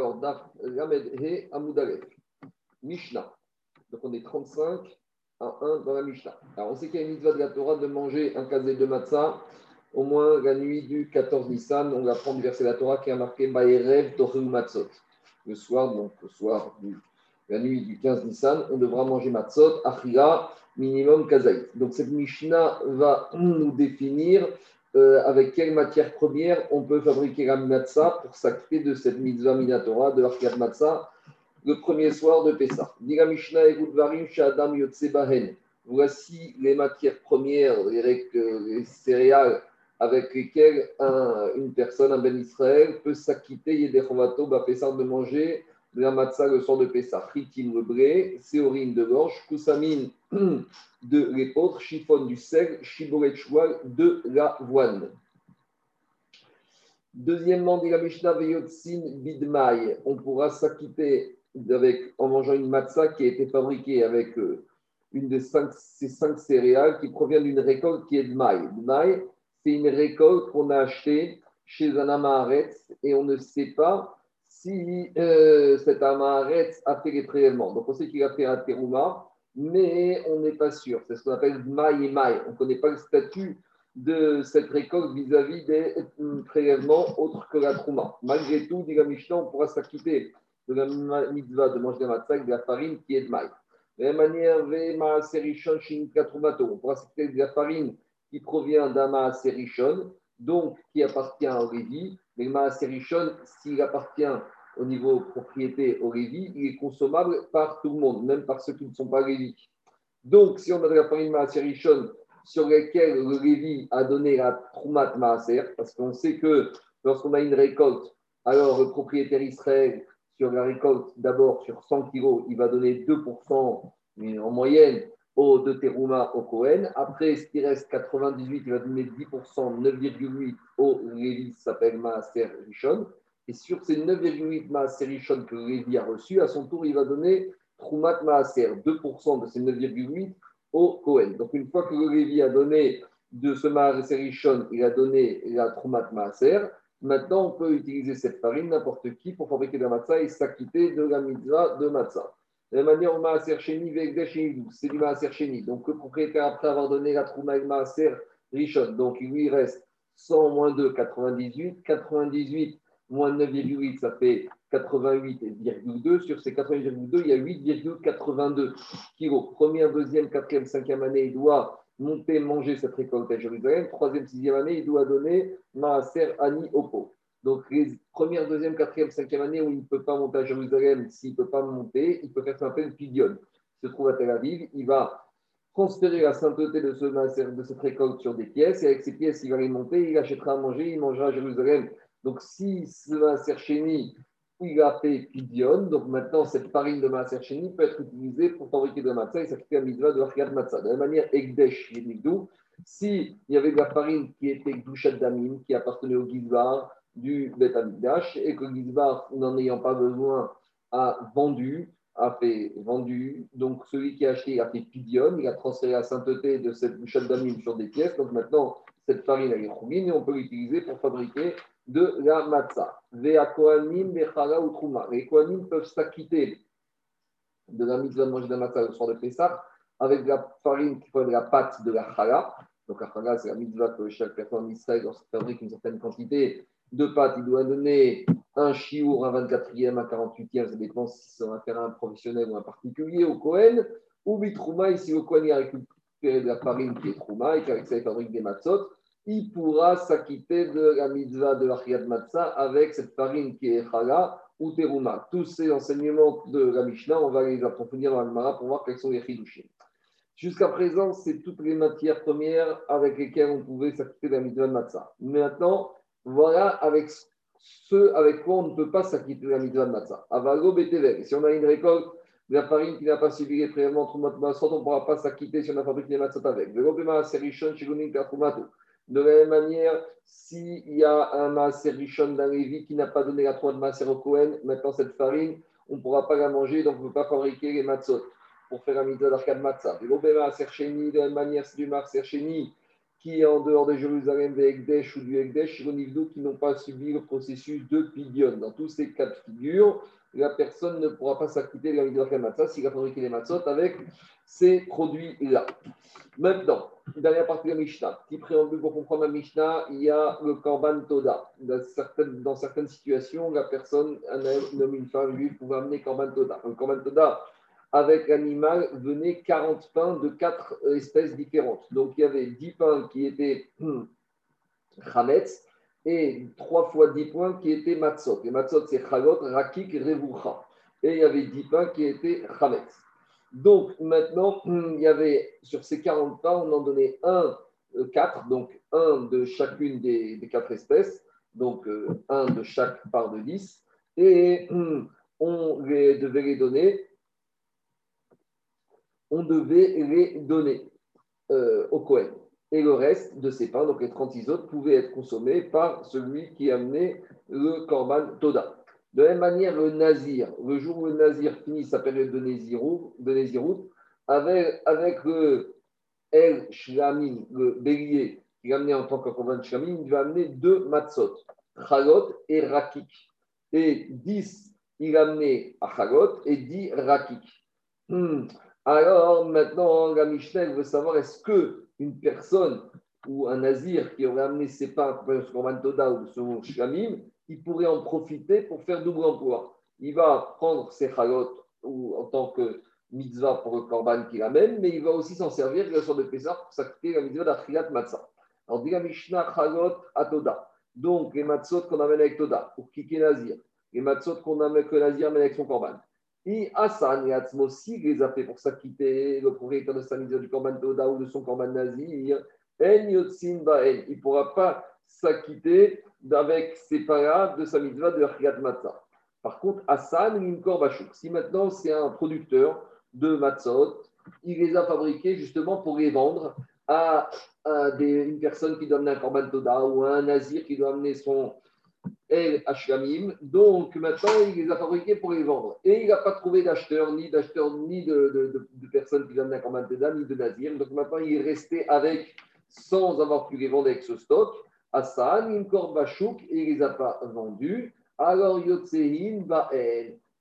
Alors, Daf Lamed. Mishnah. Donc, on est 35 à 1 dans la Mishnah. Alors, on sait qu'il y a une mitzvah de la Torah de manger un kazé de matzah au moins la nuit du 14 Nissan. On va prendre du verset de la Torah qui a marqué Baerev Toreu Matzot. Le soir, donc le soir du la nuit du 15 Nissan, on devra manger matzot, achira, minimum kazaït. Donc cette Mishnah va nous définir euh, avec quelle matière première on peut fabriquer la matzah pour s'acquitter de cette mitzvah minatora, de l'arcade matzah, le premier soir de Pessah? Shadam. Voici les matières premières, les, les céréales avec lesquelles une personne, un ben Israël, peut s'acquitter Bapessah, de manger de la matzah le soir de Pessah, fritim le séorine de l'orge, koussamine de l'épeautre, chiffon du sel, chiboret de l'avoine. Deuxièmement, dit la Mishnah on pourra s'acquitter avec, en mangeant une matzah qui a été fabriquée avec euh, une de ces cinq céréales qui provient d'une récolte qui est Dmai. Dmai, c'est une récolte qu'on a achetée chez un amaretz et on ne sait pas si euh, cet Amaharetz a fait les prélèvements. Donc on sait qu'il a fait un terouma, mais on n'est pas sûr. C'est ce qu'on appelle maï et maï. On ne connaît pas le statut de cette récolte vis-à-vis des euh, prélèvements autres que la trouma. Malgré tout, dit la Mishnah, on pourra s'acquitter de la mitzvah de manger la matzah de la farine qui est de maï. De la manière, on pourra s'acquitter de la farine qui provient d'un maaserichon, donc qui appartient au Lévi, mais le Maaserichon, s'il appartient au niveau propriété au Lévi, il est consommable par tout le monde, même par ceux qui ne sont pas Lévi. Donc, si on a de la farine Maaserichon sur laquelle le Lévi a donné la Troumat Maaser, parce qu'on sait que lorsqu'on a une récolte, alors le propriétaire Israël, sur la récolte, d'abord sur 100 kg, il va donner 2% en moyenne au de Teruma au Cohen. Après, ce qui reste 98, il va donner 10%, 9,8% au Lévi, s'appelle Maaser Rishon. Et sur ces 9,8 Maaser Rishon que Lévi a reçu, à son tour, il va donner Trumat Maaser, 2% de ces 9,8 au Cohen. Donc, une fois que Lévi a donné de ce Maaser Rishon, il a donné la Trumat Maaser. Maintenant, on peut utiliser cette farine, n'importe qui, pour fabriquer de la matzah et s'acquitter de la mitzvah de matzah. De la manière, au Maaser Sheni, c'est du Maaser Sheni. Donc, le propriétaire, après avoir donné la Trouma et Maaser Rishon, donc il lui reste 100 moins 2, 98. 98 moins 9,8, ça fait 88,2. Sur ces 88,2, il y a 8,82 kilos. Première, deuxième, quatrième, cinquième année, il doit monter, manger cette récolte à Jérusalem. Troisième, sixième année, il doit donner Maaser Ani Opo. Donc, les première, deuxième, quatrième, cinquième année où il ne peut pas monter à Jérusalem, s'il ne peut pas monter, il peut faire ce qu'on appelle pidion. Il se trouve à Tel Aviv, il va transférer la sainteté de, ce, de cette récolte sur des pièces, et avec ces pièces, il va les monter, il achètera à manger, il mangera à Jérusalem. Donc, si ce Maaser il a fait pidion, donc maintenant, cette farine de Maaser peut être utilisée pour fabriquer de la matzah, et fait un mitzvah de Hariat Matzah. De la manière, Egdesh Yedmigdou, s'il y avait de la farine qui était Gdushat Damim, qui appartenait au Gizbar, du Bet et que Gizbar, n'en ayant pas besoin, a vendu, a fait vendu. Donc celui qui a acheté a fait pidion, il a transféré la sainteté de cette bouchette d'amine sur des pièces. Donc maintenant, cette farine elle est choumine et on peut l'utiliser pour fabriquer de la matzah. Les kohanim peuvent s'acquitter de la mitzvah de manger de la matzah le soir de Pessah avec de la farine qui fait de la pâte de la chala. Donc la chala, c'est la mitzvah que chaque personne en Israël, lorsqu'il fabrique une certaine quantité, de pâte, il doit donner un chiour, un 24e, un 48e, ça dépend si c'est un terrain professionnel ou un particulier, au Cohen, ou Bitrouma, ici au Cohen, il a récupéré de la farine qui est Trouma, et qu'avec ça, il fabrique des matzot, il pourra s'acquitter de la mitzvah de l'Achiyat Matzah avec cette farine qui est Chala ou Teruma. Tous ces enseignements de la Mishnah, on va les approfondir dans le pour voir quels sont les chidushim. Jusqu'à présent, c'est toutes les matières premières avec lesquelles on pouvait s'acquitter de la mitzvah de Matzah. Maintenant, voilà avec ce avec quoi on ne peut pas s'acquitter de la mitzvah de matzah. Avalo betevel. Si on a une récolte de la farine qui n'a pas subi les prélèvements on ne pourra pas s'acquitter si on a fabriqué des matzot avec. De la même manière, s'il y a un maaser rishon d'un Lévi qui n'a pas donné la trois de maaser au maintenant cette farine, on ne pourra pas la manger, donc on ne peut pas fabriquer les matzot pour faire un mitzvah d'arcade matzah. De la même manière, c'est du maaser qui est en dehors de Jérusalem, des Ekdesh ou du Ekdesh, qui n'ont pas subi le processus de Pidion. Dans tous ces cas de figure, la personne ne pourra pas s'acquitter de la mitzvah matzah s'il a fabriqué les matzot avec ces produits-là. Maintenant, dernière partie de la Mishnah, petit préambule pour comprendre la Mishnah, il y a le Korban Toda. Dans certaines, situations, la personne, un homme, une femme, lui, pouvait amener Korban Toda. Un Korban Toda, avec l'animal venait 40 pains de quatre espèces différentes. Donc il y avait 10 pains qui étaient chametz et 3 fois 10 pains qui étaient matzot. Les matzot, c'est chalot, rakik, revucha. Et il y avait 10 pains qui étaient chametz. Donc maintenant, il y avait sur ces 40 pains, on en donnait un, 4, euh, donc un de chacune des, des quatre espèces, donc euh, un de chaque part de 10. Et on les, devait les donner on devait les donner euh, au Cohen. Et le reste de ces pains, donc les 36 autres, pouvaient être consommés par celui qui amenait le Korban Toda. De la même manière, le Nazir, le jour où le Nazir finit sa période de Nézirut, de avec, avec le El Shlamim, le bélier qu'il amenait en tant que Korban Shlamim, il va amener deux matzot, Chalot et Rakik. Et 10, il amenait à Chalot et 10 Rakik. Hmm. Alors maintenant, la Mishnah veut savoir est-ce que une personne ou un nazir qui aurait amené ses pains pour son Toda ou son Shlamim, il pourrait en profiter pour faire double emploi. Il va prendre ses chalot ou en tant que mitzvah pour le korban qu'il amène, mais il va aussi s'en servir la soir de Pessah pour s'acquitter la mitzvah d'Achilat Matzah. Alors, dit la Mishnah chalot à Toda. Donc, les matzot qu'on amène avec Toda, pour kicker Nazir, les matzot qu'on amène que Nazir amène avec son korban. Et Hassan et Atzmosi les a fait pour s'acquitter, le propriétaire de sa mise du Korban Toda ou de son Korban Nazir. En Yotsin Il ne pourra pas s'acquitter avec ses parades de sa mitzvah de Riyad Matzah. Par contre, Hassan, Limkor Bashuk. Si maintenant c'est un producteur de matzot, il les a fabriqués justement pour les vendre à, une personne qui doit amener un Korban Toda ou à un Nazir qui doit amener son, El Hashlamim. Donc maintenant, il les a fabriqués pour les vendre. Et il n'a pas trouvé d'acheteur, ni d'acheteur, ni de, de, personnes qui viennent d'un commande ni de Nazir. Donc maintenant, il est resté avec, sans avoir pu les vendre avec ce stock, Hassan, Imkor Bachouk, et il ne les a pas vendus. Alors Yotsehin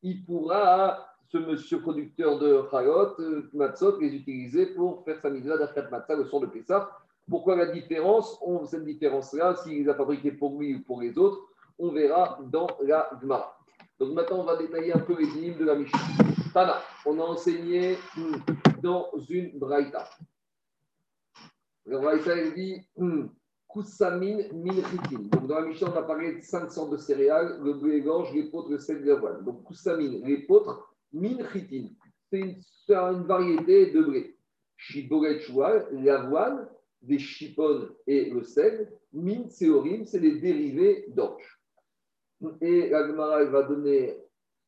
il pourra, ce monsieur producteur de Chayot, euh, Matzot, les utiliser pour faire sa mitzvah d'Achat Matzah le soir de Pessah. Pourquoi la différence? On, Cette différence-là, s'il les a fabriqués pour lui ou pour les autres, on verra dans la Gemara. Donc maintenant, on va détailler un peu les lignes de la Mishnah. Tana, on a enseigné dans une Braïta. La Braïta, elle dit hmm, Kusamin minchitin. Donc dans la Mishnah, on a parlé de cinq sortes de céréales le blé gorge, l'épeautre, le sel, l'avoine. Donc Kusamin, l'épeautre, minchitin. C'est une, une, variété de blé. Shiboret l'avoine, des chipones et le sel. Min, c'est les dérivés d'orge. Et la Gemara va donner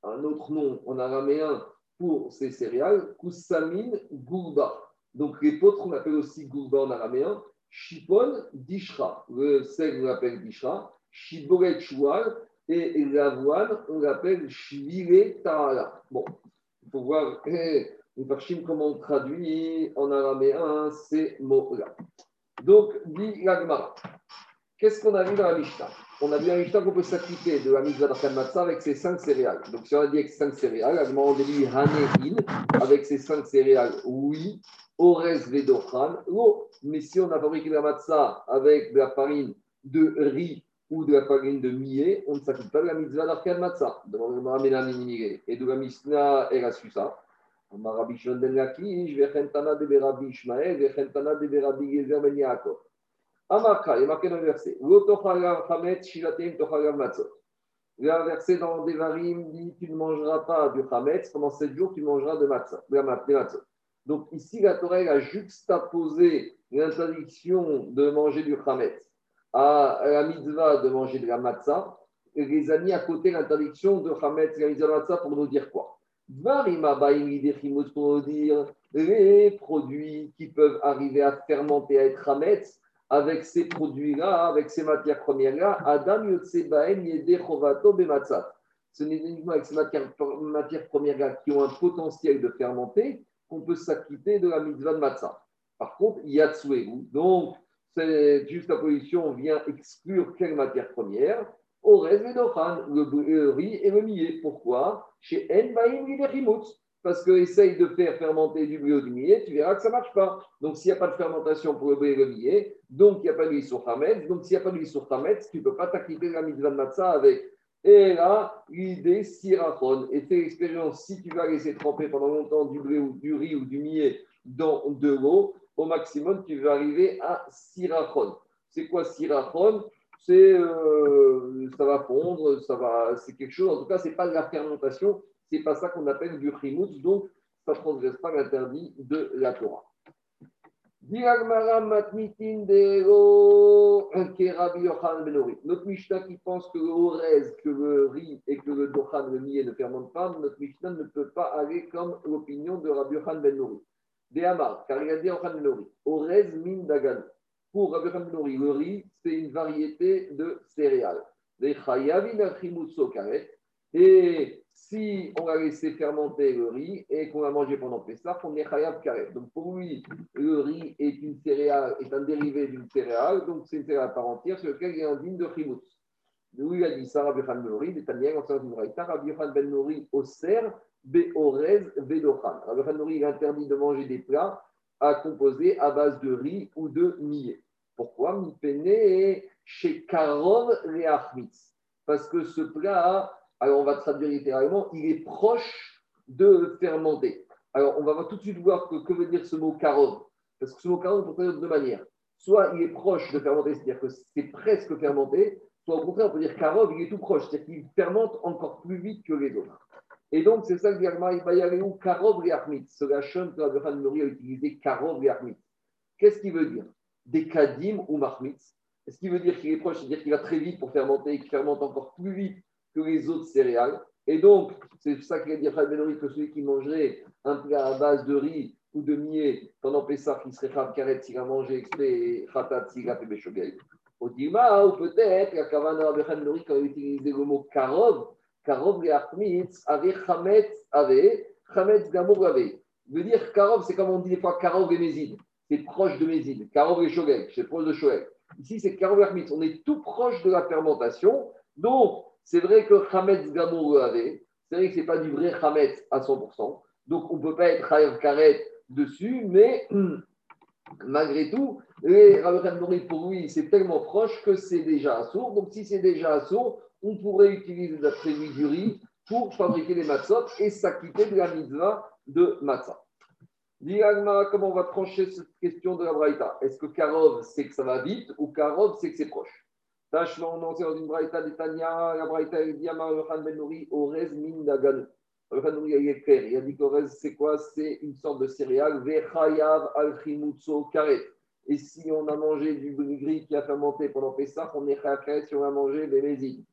un autre nom en araméen pour ces céréales, Kusamin Gourba. Donc les potres, on appelle aussi Gourba en araméen. Shipon Dishra. Le sel, on l'appelle Dishra. Shiboret Choual. Et l'avoine, on l'appelle Shvile Ta'ala. Bon, il faut voir comment on traduit en araméen ces mots-là. Donc, dit la. Qu'est-ce qu'on a vu dans la Mishnah? On a vu qu'on peut s'acquitter de la mitzvah matzah avec ces cinq céréales. Donc, si on a dit avec cinq céréales, à on dit hanehin, avec ces cinq céréales, oui, ores vedochan, oh, mais si on a fabriqué la matzah avec de la farine de riz ou de la farine de millet, on ne s'acquitte pas de la mitzvah d'arkan matzah. Et de la mishnah, elle a su ça. Rabbi Shimon ben Lakish, vechentana de Rabbi Ishmael, vechentana de Rabbi Gezer ben Yaakov. Amaka, il est marqué dans le verset. Le verset dans Devarim dit Tu ne mangeras pas du Hametz, pendant 7 jours, tu mangeras de matzah, Donc ici, la Torah a juxtaposé l'interdiction de manger du Hametz à la mitzvah de manger de la matzah et les a mis à côté l'interdiction de Hametz et la matzah pour nous dire quoi? Les produits qui peuvent arriver à fermenter, à être Hametz, avec ces produits-là, avec ces matières premières-là, Adam Yotsebaem Yede Chovato Bematzat. Ce n'est uniquement avec ces matières, premières-là qui ont un potentiel de fermenter qu'on peut s'acquitter de la mitzvah de matzah. Par contre, Yatsueru, donc c'est juste la pollution vient exclure quelle matière première? Au reste, le riz et le millet. Pourquoi? Chez Enbaim parce que essaye de faire fermenter du blé ou du millet, tu verras que ça ne marche pas. Donc, s'il n'y a pas de fermentation pour le blé et le millet, donc il n'y a pas d'huile sur Hametz. Donc, s'il n'y a pas d'huile sur Hametz, tu ne peux pas t'acquitter la mitzvah de matzah avec. Et là, l'idée, sirachon. Et fais l'expérience, si tu vas laisser tremper pendant longtemps du blé ou du riz ou du millet dans de l'eau, au maximum, tu vas arriver à sirachon. C'est quoi sirachon? C'est euh, ça va fondre, ça va, c'est quelque chose. En tout cas, c'est pas de la fermentation, c'est pas ça qu'on appelle du chimoutz, donc ça ne transgresse pas l'interdit de la Torah. Notre Mishnah qui pense que le orez, que le riz et que le dochan, le millet ne fermentent pas, notre Mishnah ne peut pas aller comme l'opinion de Rabbi Yochan ben Nori. De Amar, car il a dit Yochan ben Nori, orez min dagan. Pour Rabbi Nori, le riz, c'est une variété de céréales. Et si on a laissé fermenter le riz et qu'on l'a mangé pendant Pessah, on est chayav karet. Donc pour lui, le riz est une céréale, est un dérivé d'une céréale, donc c'est une céréale à part entière sur laquelle il y a un digne de chimutz. D'où il a dit ça, Rabbi Khan Ben Nori, des Taniel, en d'une Raïta, Rabbi Khan Ben Nori, Oser, Beorez, Vedochan. Rabbi Khan Nori, il interdit de manger des plats à composer à base de riz ou de millet. Pourquoi Mipene chez Karov Reachmitz. Parce que ce plat alors on va traduire littéralement, il est proche de fermenter. Alors on va tout de suite voir que, que veut dire ce mot karov. Parce que ce mot karov, on peut traduire de deux manières. Soit il est proche de fermenter, c'est-à-dire que c'est presque fermenté, soit au contraire, on peut dire karov, il est tout proche, c'est-à-dire qu'il fermente encore plus vite que les autres. Et donc, c'est ça que dit où? Karov et C'est la chaîne que Abraham Nori a utilisé, Karov et Qu'est-ce qu'il veut dire? Des Kadim ou Mahmitz. Est-ce qu'il veut dire qu'il est proche, c'est-à-dire qu'il va très vite pour fermenter et qu'il fermente encore plus vite que les autres céréales? Et donc, c'est ça qu'il a dit Benori que celui qui mangerait un plat à base de riz ou de millet pendant Pessah, qui serait Khav Karet s'il a mangé exprès Khatat s'il a fait. Au Dima, ou peut-être, la Kavana de Benori, quand il a utilisé le mot Karov, Karov et Achmitz avait Chametz avait, Chametz Gamour avait. Veut dire Karov, c'est comme on dit des fois Karov et Mézid. C'est proche de Mézid. Karov et Shogel, c'est proche de Shogel. Ici, c'est Karov et Achmitz. On est tout proche de la fermentation. Donc, c'est vrai que Hametz Gamour avait. C'est vrai que ce n'est pas du vrai Hametz à 100%. Donc, on ne peut pas être Chayav Karet dessus, mais malgré tout, les Rabbi pour lui, c'est tellement proche que c'est déjà assourd. Donc, si c'est déjà assourd, on pourrait utiliser la lui du riz pour fabriquer les matzot et s'acquitter de la mitzvah de matzah. Diagma, comment on va trancher cette question de la Braïta? Est-ce que Karov, c'est que ça va vite ou Karov, c'est que c'est proche? Tachement, on sait dans une braïta d'Etania, la braïta dit Amar Ben Nouri, Orez Min Dagan. Le Nouri, il est clair. Il a dit qu'Orez, c'est quoi? C'est une sorte de céréale, Vechayav al Chimutso Karet. Et si on a mangé du gris qui a fermenté pendant Pessah, on est Karet si on a mangé des mésines.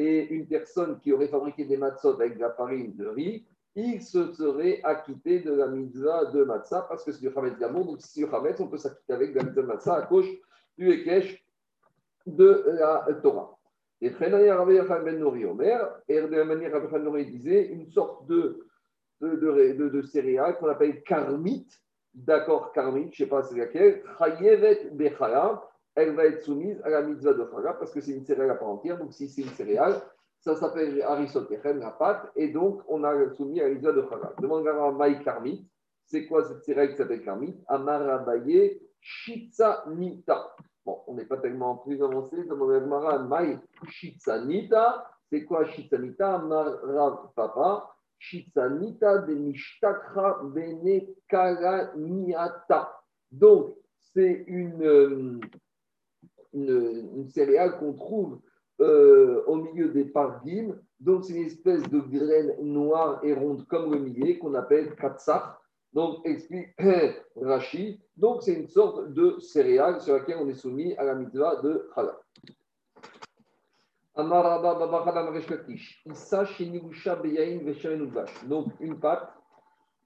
Et une personne qui aurait fabriqué des matzot avec de la farine de riz, il se serait acquitté de la mitzvah de Matzah parce que c'est du Hametz Gamour. Donc, si c'est du Hametz, on peut s'acquitter avec la mitzvah de Matzah à gauche du Ekech de la Torah. Et Ben Nori Omer, et de la manière Rabbi Nori disait, une sorte de, de, de, de, céréale qu'on appelle karmite, d'accord, karmite, je ne sais pas c'est laquelle, chayevet bechala, elle va être soumise à la mitzvah de Chaga parce que c'est une céréale à part entière. Donc, si c'est une céréale, ça s'appelle Harisot la pâte, et donc on a soumis à l'Isa de Chagal. Demande à Maï Karmit, c'est quoi cette série qui s'appelle Karmit Amarabaye Nita. Bon, on n'est pas tellement plus avancé, demande à Mara Maï Nita. C'est quoi Nita? Amarav Papa Nita de Mishtakra Bene Niata. Donc, c'est une, euh, une, céréale qu'on trouve euh, au milieu des pardim. Donc, c'est une espèce de graine noire et ronde comme le millet qu'on appelle katsar. Donc, explique Rashi. Donc, c'est une sorte de céréale sur laquelle on est soumis à la mitzvah de Chalal. Donc, une pâte,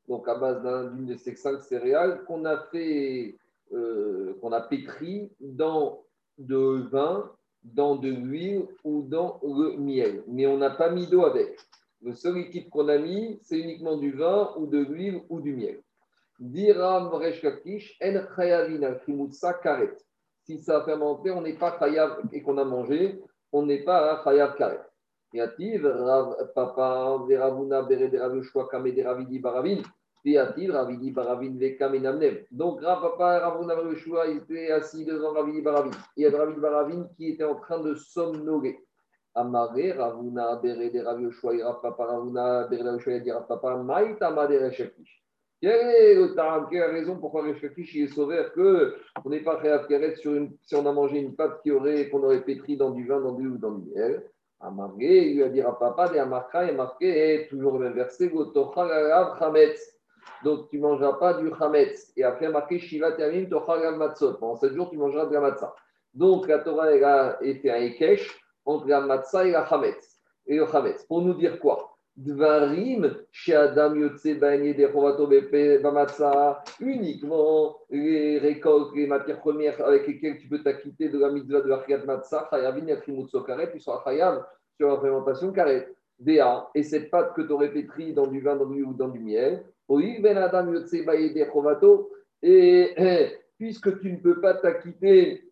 donc à base d'une de ces cinq céréales, qu'on a fait, euh, qu'on a pétri dans de vin dans de l'huile ou dans le miel. Mais on n'a pas mis d'eau avec. Le seul liquide qu'on a mis, c'est uniquement du vin ou de l'huile ou du miel. Diram Reshkakish, En Chayavin al Karet. Si ça a fermenté, on n'est pas Chayav et qu'on a mangé, on n'est pas Chayav Karet. Yativ, Rav Papa, Veravuna, Bere, Rav Kame, Ravidi, Baravin. Donc, Rav Papa, Ravuna, Yoshua, était assis devant Ravidi, Baravin. A Ravidi, Baravin qui était en train de somnoler. Amaré, Ravuna, Bere, Rav Yoshua, Rav Papa, Ravuna, Bere, Rav Yoshua, Rav Papa. Quelle est le Quelle est la raison pourquoi le est sauvé? Que on n'est pas à sur une, si on a mangé une pâte qui aurait, qu'on aurait pétri dans du vin, dans du ou dans du miel? Amargué, il lui a dit à papa, et Amarka, et marqué, toujours le même verset, donc tu ne mangeras pas du chametz. Et après, marqué Shiva Termin, Tochal Matzot. Pendant 7 jours, tu mangeras de la matzah. Donc la Torah elle a été un Ekesh entre la matzah et la chametz. Et le chametz. Pour nous dire quoi? Dvarim, Adam Yotse de Bamatsa, uniquement les récoltes, les matières premières avec lesquelles tu peux t'acquitter de la mitzvah de la Khayat Matsa, Chayavin Yakrimutso Karet, tu seras Chayav sur la fermentation Karet. Déa, et cette pâte que tu aurais pétrie dans du vin dans du, ou dans du miel, Ben de Chovato, et puisque tu ne peux pas t'acquitter,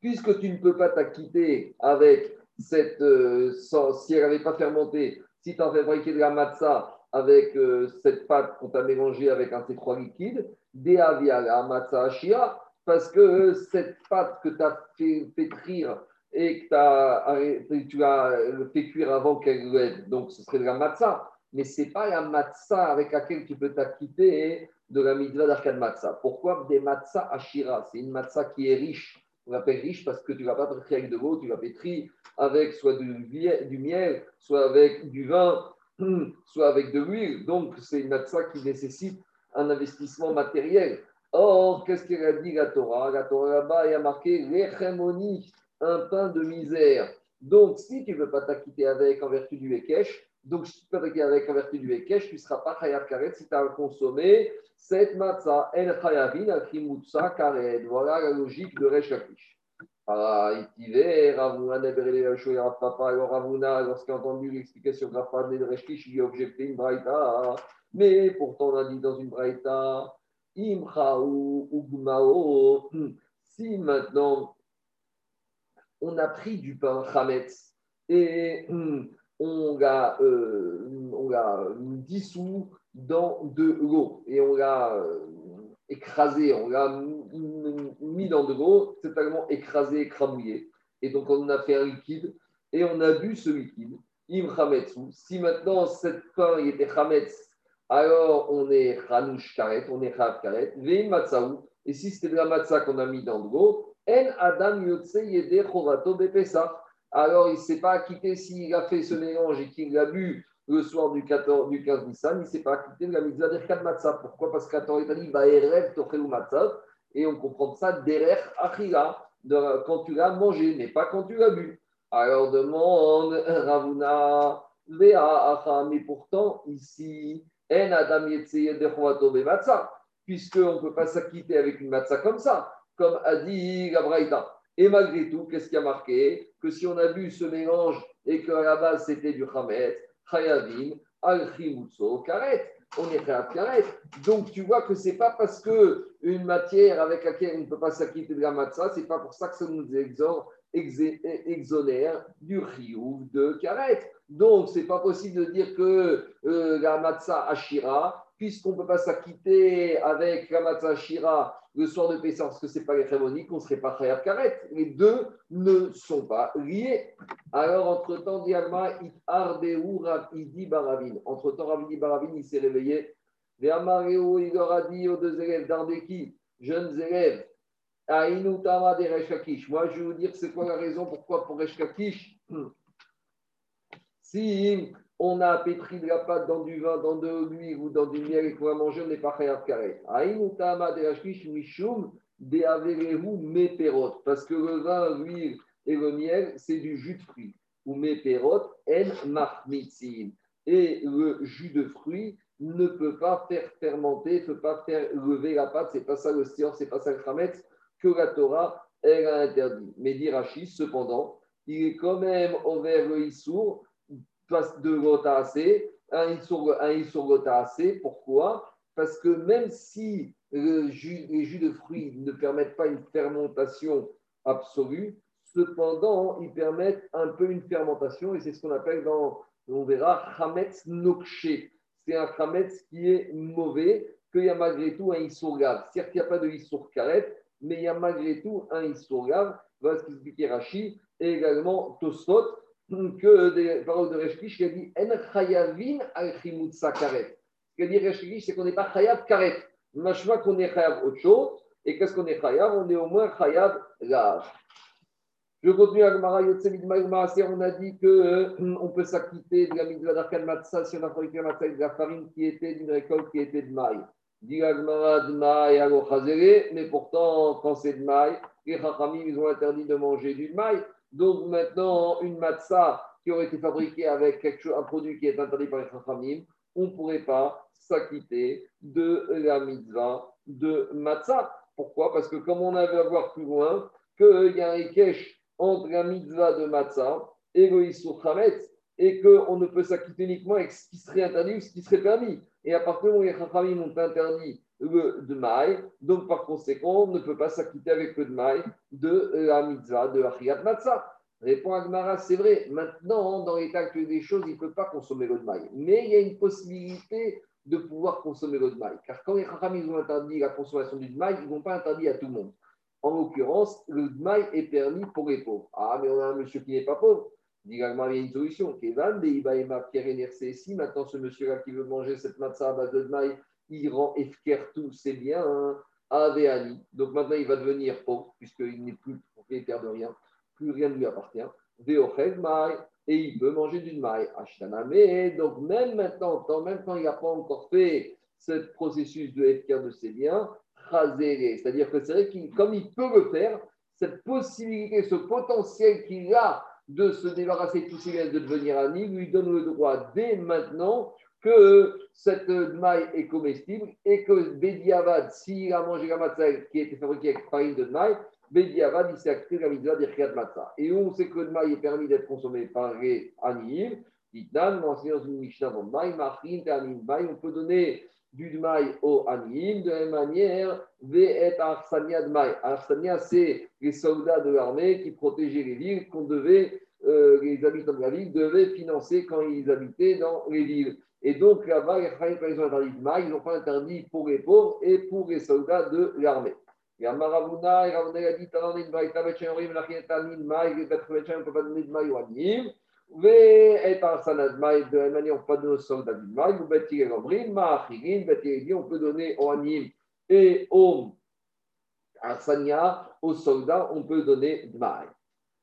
puisque tu ne peux pas t'acquitter avec cette, euh, si elle n'avait pas fermenté, si tu en fais fabriquer de la matzah avec euh, cette pâte qu'on t'a mélangée avec un C3 liquide, via la matzah ashia, parce que euh, cette pâte que tu as fait pétrir et que tu as fait cuire avant qu'elle l'aide, donc ce serait de la matzah, mais ce n'est pas la matzah avec laquelle tu peux t'acquitter de la mitzvah d'arkad matzah. Pourquoi des matzah ashira C'est une matzah qui est riche on l'appelle riche parce que tu ne vas pas pétrir avec de l'eau, tu vas pétrir avec soit du, miel, soit avec du vin, soit avec de l'huile. Donc, c'est une matza qui nécessite un investissement matériel. Or, qu'est-ce qu'elle a dit la Torah? La Torah là-bas, il a marqué l'echemoni, un pain de misère. Donc, si tu ne veux pas t'acquitter avec en vertu du Ekech, donc avec en vertu du Ekech, tu ne seras pas chayav karet si tu as consommé cette matzah, el chayavin, al karet. Voilà la logique de Resh Lakish. Alors Ravuna, lorsqu'il a entendu l'explication de Rafa de Resh il a objecté une braïta. Mais pourtant, on a dit dans une braïta, Imchaou, Ugmao, si maintenant on a pris du pain Hametz et on l'a euh, dissous dans de l'eau et on l'a euh, écrasé, on l'a mis dans de l'eau, c'est tellement écrasé, écrabouillé. Et donc on a fait un liquide et on a bu ce liquide. Im Si maintenant cette pain il était chametz, alors on est chanouch karet, on est chav karet. Veim. Et si c'était de la matzah qu'on a mis dans de l'eau, en adam yotse yede chovato. Alors il ne s'est pas acquitté s'il a fait ce mélange et qu'il l'a bu le soir du, 14, du 15 Nissan, il ne s'est pas acquitté de la mitzvah d'Erkat Matzah. Pourquoi? Parce qu'à Torah, il dit Baerev Tochelu Matzah, et on comprend ça derrière Achila, quand tu l'as mangé, mais pas quand tu l'as bu. Alors demande Ravuna, Vea Acha, mais pourtant, ici, En Adam de Matzah, puisqu'on ne peut pas s'acquitter avec une matzah comme ça, comme a dit la Et malgré tout, qu'est-ce qui a marqué? Que si on a bu ce mélange et qu'à la base c'était du Hametz, Chayavim, al Karet. On est Karet. Donc tu vois que c'est pas parce que une matière avec laquelle on ne peut pas s'acquitter de la matzah, c'est pas pour ça que ça nous exonère du Riouf de Karet. Donc c'est pas possible de dire que euh, la matzah Ashira, puisqu'on ne peut pas s'acquitter avec la matzah Ashira le soir de Pessah, parce que ce n'est pas les qu'on ne serait pas Khayab Karet. Les deux ne sont pas liés. Alors, entre-temps, Dialma, il dit Baravin. Entre-temps, Ravidi Baravin, il s'est réveillé. il leur a dit aux deux élèves d'Ardeki, jeunes élèves, Aïnoutama de Reshkakish. Moi, je vais vous dire c'est quoi la raison pourquoi pour Reshkakish, si on a pétri de la pâte dans du vin, dans de l'huile ou dans du miel et qu'on va manger, on n'est pas khayab karet. mishum Parce que le vin, l'huile et le miel, c'est du jus de fruits. Ou meperot en mahmitzin. Et le jus de fruits ne peut pas faire fermenter, ne peut pas faire lever la pâte. C'est pas ça le stior, c'est pas ça le chametz que la Torah, elle a interdit. Mais dit cependant, il est quand même envers le issour de Gotase, un Issour Gotase. Pourquoi? Parce que même si les jus de fruits ne permettent pas une fermentation absolue, cependant, ils permettent un peu une fermentation, et c'est ce qu'on appelle dans, on verra, chametz nokshe. C'est un chametz qui est mauvais, qu'il y a malgré tout un issour Certes, il n'y a pas de issour mais il y a malgré tout un issour ce qu'expliquait Rashi, et également Tosfot, que des paroles de Reshkish qui a dit En chayavin al karet. Ce qu'a dit Reshkish, c'est qu'on n'est pas chayav karet. Machma qu'on est chayav autre chose. Et qu'est-ce qu'on est chayav? On est au moins chayav grave. Je continue à Gemara On a dit qu'on euh, peut s'acquitter de la mitzvah d'Arkan Matzah si on a fabriqué la de la farine qui était d'une récolte qui était de maï. Dit Gemara de maï à mais pourtant, quand c'est de maï, les Chachamim, ils ont interdit de manger du maï. Donc maintenant, une matzah qui aurait été fabriquée avec un produit qui est interdit par les Chachamim, on ne pourrait pas s'acquitter de la mitzvah de matzah. Pourquoi? Parce que comme on avait à voir plus loin, qu'il y a un Ikesh entre la mitzvah de matzah et le Chametz, et qu'on ne peut s'acquitter uniquement avec ce qui serait interdit ou ce qui serait permis. Et à partir du moment où les Chachamim ont interdit le de maï, donc par conséquent, on ne peut pas s'acquitter avec le de maï de la mitzvah de Achiyat Matzah. Répond Agmara, c'est vrai, maintenant, dans l'état actuel des choses, il ne peut pas consommer le de maï. Mais il y a une possibilité de pouvoir consommer le de maï. Car quand les Chachamim ont interdit la consommation du maï, ils n'ont pas interdit à tout le monde. En l'occurrence, le dmaï est permis pour les pauvres. Ah, mais on a un monsieur qui n'est pas pauvre. Dit il y a une solution. Si maintenant ce monsieur-là qui veut manger cette matzah à base de dmaï, il rend efker tous ses biens à Aveani. Donc maintenant il va devenir pauvre, puisqu'il n'est plus propriétaire de rien, plus rien ne lui appartient. Et il peut manger du dmaï. Mais donc même maintenant, même quand il n'a pas encore fait ce processus de efker de ses biens, c'est-à-dire que c'est vrai qu'il, comme il peut le faire, cette possibilité, ce potentiel qu'il a de se débarrasser de tous ces de devenir ami, lui donne le droit dès maintenant que cette maille est comestible et que Bediavad, s'il a mangé la matzah qui a été fabriquée avec farine de maille, Bediavad, il s'est acté la mitzvah des matzah. Et on sait que le maille est permis d'être consommé par les animes. Ditan, on dans une Mishnah, on peut donner du Dmaï au Anim. De la même manière, et Arsania Dmaï. Arsania, c'est les soldats de l'armée qui protégeaient les villes qu'on devait, euh, les habitants de la ville devaient financer quand ils habitaient dans les villes. Et donc là-bas, les quand ils ont interdit Dmaï, ils n'ont pas interdit pour les pauvres et pour les soldats de l'armée. Et Ravuna a dit, Beth, on peut donner au Anim de la même manière, on peut donner aux maï, ou on peut donner au anim et au arsania, aux soldats, on peut donner de.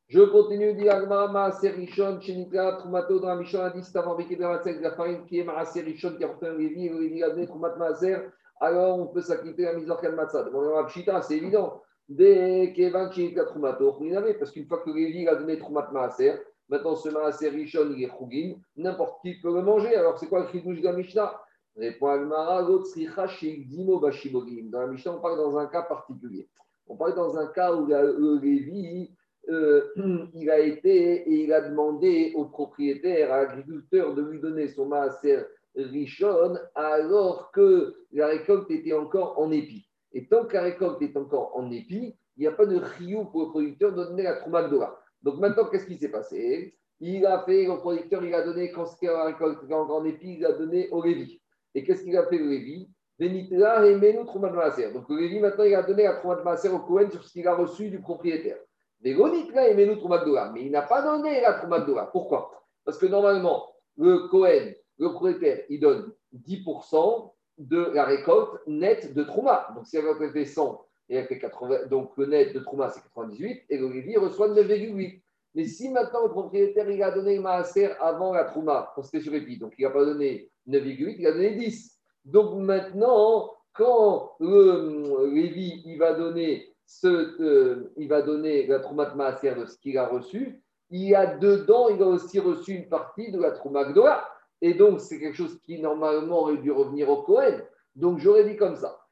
Je continue, dit Agma, Maaser Rishon, Chenitra, Trumato, dans la Mishon, a dit, c'est avant de la farine qui est Maaser Rishon, qui apporte un Lévi, Lévi a donné Trumat Maaser, alors on peut s'acquitter la mise en Kalmatzah. Bon, on Pshita, c'est évident. Dès Kevan, Chenitra, Trumato, parce qu'une fois que Lévi a donné Trumat Maaser, Maintenant, ce maaser richon, il est chougin. N'importe qui peut le manger. Alors, c'est quoi le chidouche de la Mishnah? Répond Agmara, Dimo Bashimogim. Dans la Mishnah, on parle dans un cas particulier. On parle dans un cas où le Lévi, euh, il a été et il a demandé au propriétaire, à l'agriculteur, de lui donner son maaser richon alors que la récolte était encore en épi. Et tant que la récolte est encore en épi, il n'y a pas de riou pour le producteur de donner la Troumadora. Donc maintenant, qu'est-ce qui s'est passé? Il a fait, le producteur, il a donné, quand c'était la récolte en épi, il a donné au Lévi. Et qu'est-ce qu'il a fait le Lévi? Benitra et Menou de Donc le Lévi, maintenant, il a donné la Troumat de Maaser au Cohen sur ce qu'il a reçu du propriétaire. Mais et Menou de Mais il n'a pas donné la Troumat de Pourquoi? Parce que normalement, le Cohen, le propriétaire, il donne 10% de la récolte nette de Trouma. Donc si la récolte fait 100 et elle fait 80, donc le net de Trouma, c'est 98, et le Lévi reçoit 9,8. Mais si maintenant le propriétaire il a donné le Maaser avant la Trouma, quand c'était sur Épi, donc il n'a pas donné 9,8, il a donné 10. Donc maintenant, quand le Lévi il va donner, ce, euh, il va donner la Trouma de Maaser de ce qu'il a reçu, il y a dedans, il a aussi reçu une partie de la Trouma Gdoa. Et donc, c'est quelque chose qui normalement aurait dû revenir au Cohen. Donc, j'aurais dit comme ça.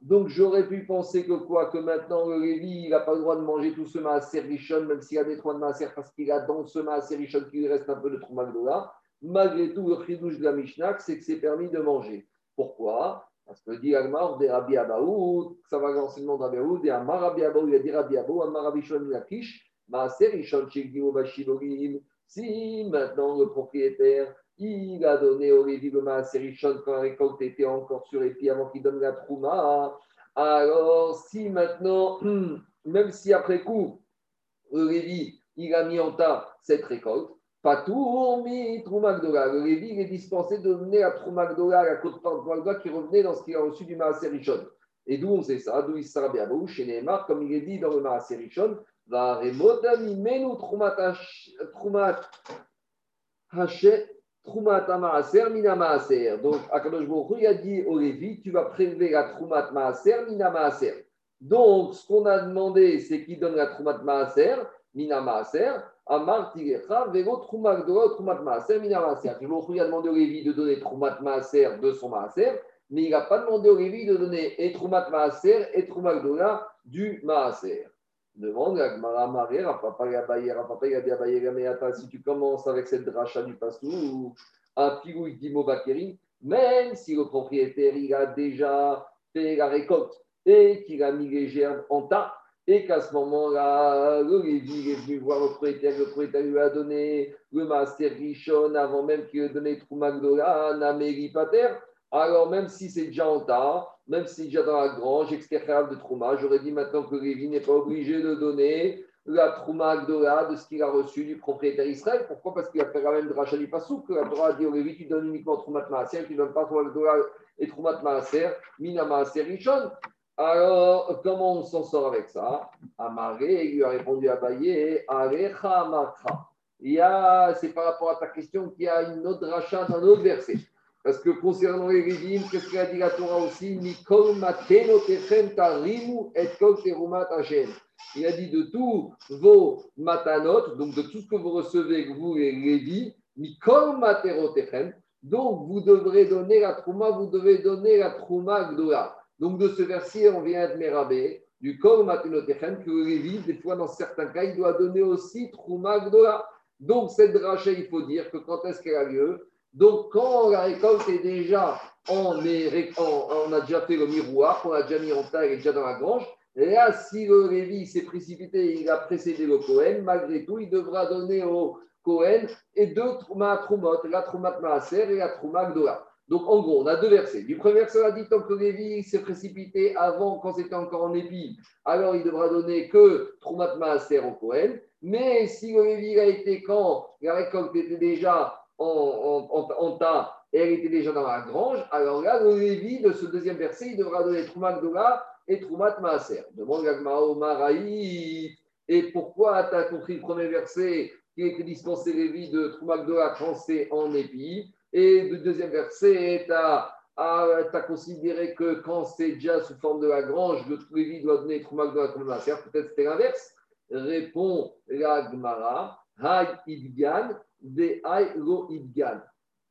Donc j'aurais pu penser que quoi Que maintenant le Lévi, il n'a pas le droit de manger tout ce maaser richon, même s'il a des de maaser, parce qu'il a dans ce maaser richon qu'il reste un peu de Troumagdola. malgré tout, le chidouche de la Mishnah, c'est que c'est permis de manger. Pourquoi? Parce que dit Agmar, des Rabbi Abaoud, ça va l'enseignement de Rabbi Abaoud, et Amar Rabbi Abaoud, il a dit Rabbi Abaoud, Amar Rabbi Shon Lakish, Maaser Rishon Shekdimo Bashilorim. Si maintenant le propriétaire, il a donné au Lévi le Maaser Rishon quand la récolte était encore sur les pieds avant qu'il donne la Trouma, alors si maintenant, même si après coup, le Lévi, il a mis en tas cette récolte, mis Troumagdola. Le Lévi, est dispensé de donner à Troumagdola, la côte de qui revenait dans ce qu'il a reçu du Maaser Rishon. Et d'où on sait ça D'où il sera bien chez Neymar, comme il est dit dans le Maaser Rishon, va remodami menu Troumat Troumat Maaser Mina Maaser. Donc, Akadosh Baruch il a dit au Lévi, tu vas prélever la Troumat Maaser Mina Maaser. Donc, ce qu'on a demandé, c'est qu'il donne la Troumat Maaser Mina Maaser. Amar Maaser, Maaser. Il a demandé au Lévi de donner Maaser de son Maaser, mais il n'a pas demandé au Lévi de donner et Troumat Maaser et Troumat Gdola du Maaser. Demande à Gmara Maré, à Papa Yabaye, à Papa si tu commences avec cette dracha du Passou, ou un figou d'Imo Bakeri, même si le propriétaire il a déjà fait la récolte et qu'il a mis les gerbes en tas, et qu'à ce moment-là, le Lévi est venu voir le propriétaire, le propriétaire lui a donné le master Rishon avant même qu'il ait donné Troumagdola à Naméri Pater. Alors, même si c'est déjà en tas, même si c'est déjà dans la grange extérieure de Trouma, j'aurais dit maintenant que Lévi n'est pas obligé de donner la Trouma de ce qu'il a reçu du propriétaire Israël. Pourquoi Parce qu'il a fait la même dracha du Passouk, que la Torah a dit au Lévi, tu donnes uniquement Trouma Maaser, tu ne donnes pas Trouma et Trouma Maaser, Mina Maaser Rishon. Alors, comment on s'en sort avec ça? Amaré, lui a répondu à Baye, Alecha Amarcha. C'est par rapport à ta question qu'il y a une autre rachat dans un autre verset. Parce que concernant les régimes, qu'est-ce qu'il a dit la Torah aussi? Mikol tarimu et kol terumat Il a dit de tous vos matanot, donc de tout ce que vous recevez, vous les Lévi, Mikol materotechem, donc vous devrez donner la trouma, vous devez donner la trouma gdola. Donc de ce verset, on vient être mérabé du corps maténotechem que Lévi, des fois dans certains cas, il doit donner aussi trouma gdola. Donc cette dracha, il faut dire que quand est-ce qu'elle a lieu? Donc quand la récolte est déjà en, on a déjà fait le miroir, qu'on a déjà mis en taille, elle est déjà dans la grange. Là, si le Lévi s'est précipité, il a précédé le Cohen, malgré tout, il devra donner au Cohen et deux trouma troumot, la troumat maaser et la trouma gdola. Donc, en gros, on a deux versets. Du premier verset, on a dit tant que Lévi s'est précipité avant, quand c'était encore en épi, alors il devra donner que Troumat Maaser au Cohen. Mais si le Lévi a été quand la récolte était déjà en, tas et elle était déjà dans la grange, alors là, le Lévi de ce deuxième verset, il devra donner Troumat Gdola et Troumat Maaser. Demande Gagmao Maraï. Et pourquoi tu as compris le premier verset qui était dispensé Lévi de Troumat Gdola quand c'est en épi et le deuxième verset, tu as, considéré que quand c'est déjà sous forme de la grange, le Lévi doit donner Troumak de la Peut-être c'était l'inverse. Répond la Gemara, Hay Idgan, de Hay Lo Idgan.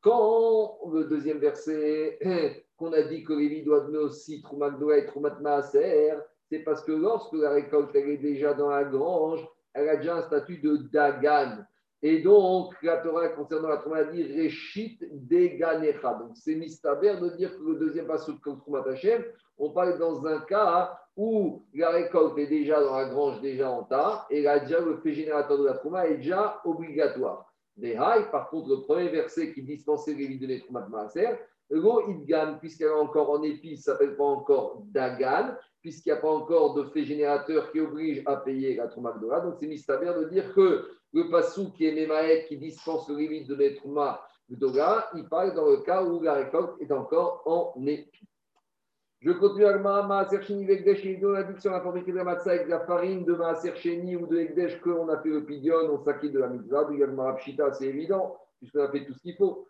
Quand le deuxième verset, qu'on a dit que Lévi doit donner aussi Troumak et Troumat Maaser, c'est parce que lorsque la récolte est déjà dans la grange, elle a déjà un statut de Dagan. Et donc, la Torah concernant la Torah dit Réchit Deganecha. Donc, c'est mistaber de dire que le deuxième passage de Hashem, on parle dans un cas où la récolte est déjà dans la grange, déjà en tas, et là, déjà, le fait générateur de la Trouma est déjà obligatoire. Par contre, le premier verset qui dispensait les vides de Troumat de Maaser, Go Idgan, puisqu'elle est encore en épice, s'appelle pas encore Dagan, puisqu'il n'y a pas encore de fait générateur qui oblige à payer la Trouma de Donc, c'est mistaber de dire que le passou qui est Memaek, qui dispense le limite de l'Etrouma Doga, il parle dans le cas où la récolte est encore en épi. Je continue avec Maaser Sheni Vegdesh, il a dit sur la fabrique de la matzah avec la farine de Maaser Sheni ou de Vegdesh qu'on a fait le pidion, on s'acquitte de la mitzvah, de Yagmar Pshita, c'est évident, puisqu'on a fait tout ce qu'il faut.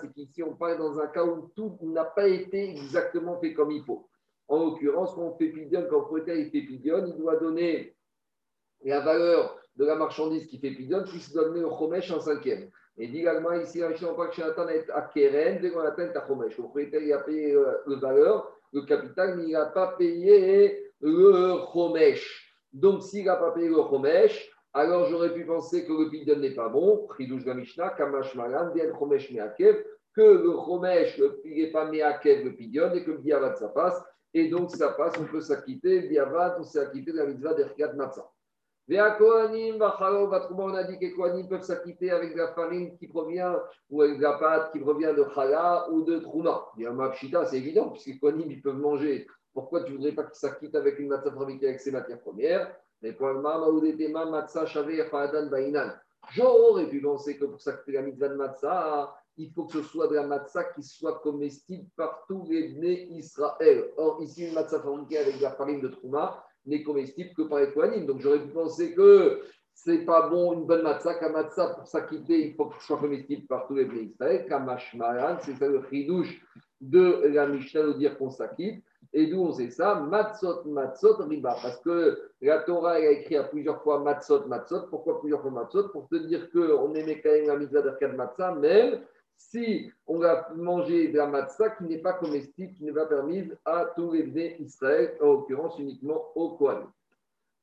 C'est qu'ici, on parle dans un cas où tout n'a pas été exactement fait comme il faut. En l'occurrence, quand on fait pidion, quand propriétaire fait pidion, il doit donner la valeur de la marchandise qui fait pidion puisse donner au Chomesh en cinquième. Et dit également ici, on parle que Nathan est à Keren, dès qu'on atteint à Chomesh. Le propriétaire il a payé euh, le valeur, le capital, mais il n'a pas payé le Chomesh. Donc, s'il n'a pas payé le Chomesh, alors j'aurais pu penser que le pidion n'est pas bon, Chidouj Gamishna, Kamash Malan, Dien Chomesh Meakev, que le Chomesh, n'est pas Meakev le pidion et que le Diavad ça passe. Et donc ça passe, on peut s'acquitter, le Diavad, on s'est acquitté de la mitzvah d'Erkat Matzah. On a dit que les Kohanim peuvent s'acquitter avec de la farine qui provient, ou avec de la pâte qui provient de Chala ou de Trouma. Mapshita, c'est évident, puisque les Kohanim ils peuvent manger. Pourquoi tu ne voudrais pas qu'ils s'acquittent avec une matzah fabriquée avec ses matières premières? Mais pour fadan, bainan. J'aurais pu penser que pour s'acquitter la mitzvah de matzah, il faut que ce soit de la matzah qui soit comestible par tous les nés Israël. Or, ici, une matzah fabriquée avec de la farine de Trouma, n'est comestible que par les Kohanim. Donc j'aurais pu penser que c'est pas bon une bonne matzah. Qu'un matzah, pour s'acquitter, il faut que ce soit comestible par tous les pays Israël. Kamashmaran, c'est ça le chidouche de la Mishnah de dire qu'on s'acquitte. Et d'où on sait ça Matzot, matzot, riba. Parce que la Torah a écrit à plusieurs fois matzot, matzot. Pourquoi plusieurs fois matzot? Pour te dire qu'on aimait quand même la mitzvah de matzah, même si on va manger de la matzah qui n'est pas comestible, qui n'est pas permise à tous les bnés Israël, en l'occurrence uniquement au Kohen.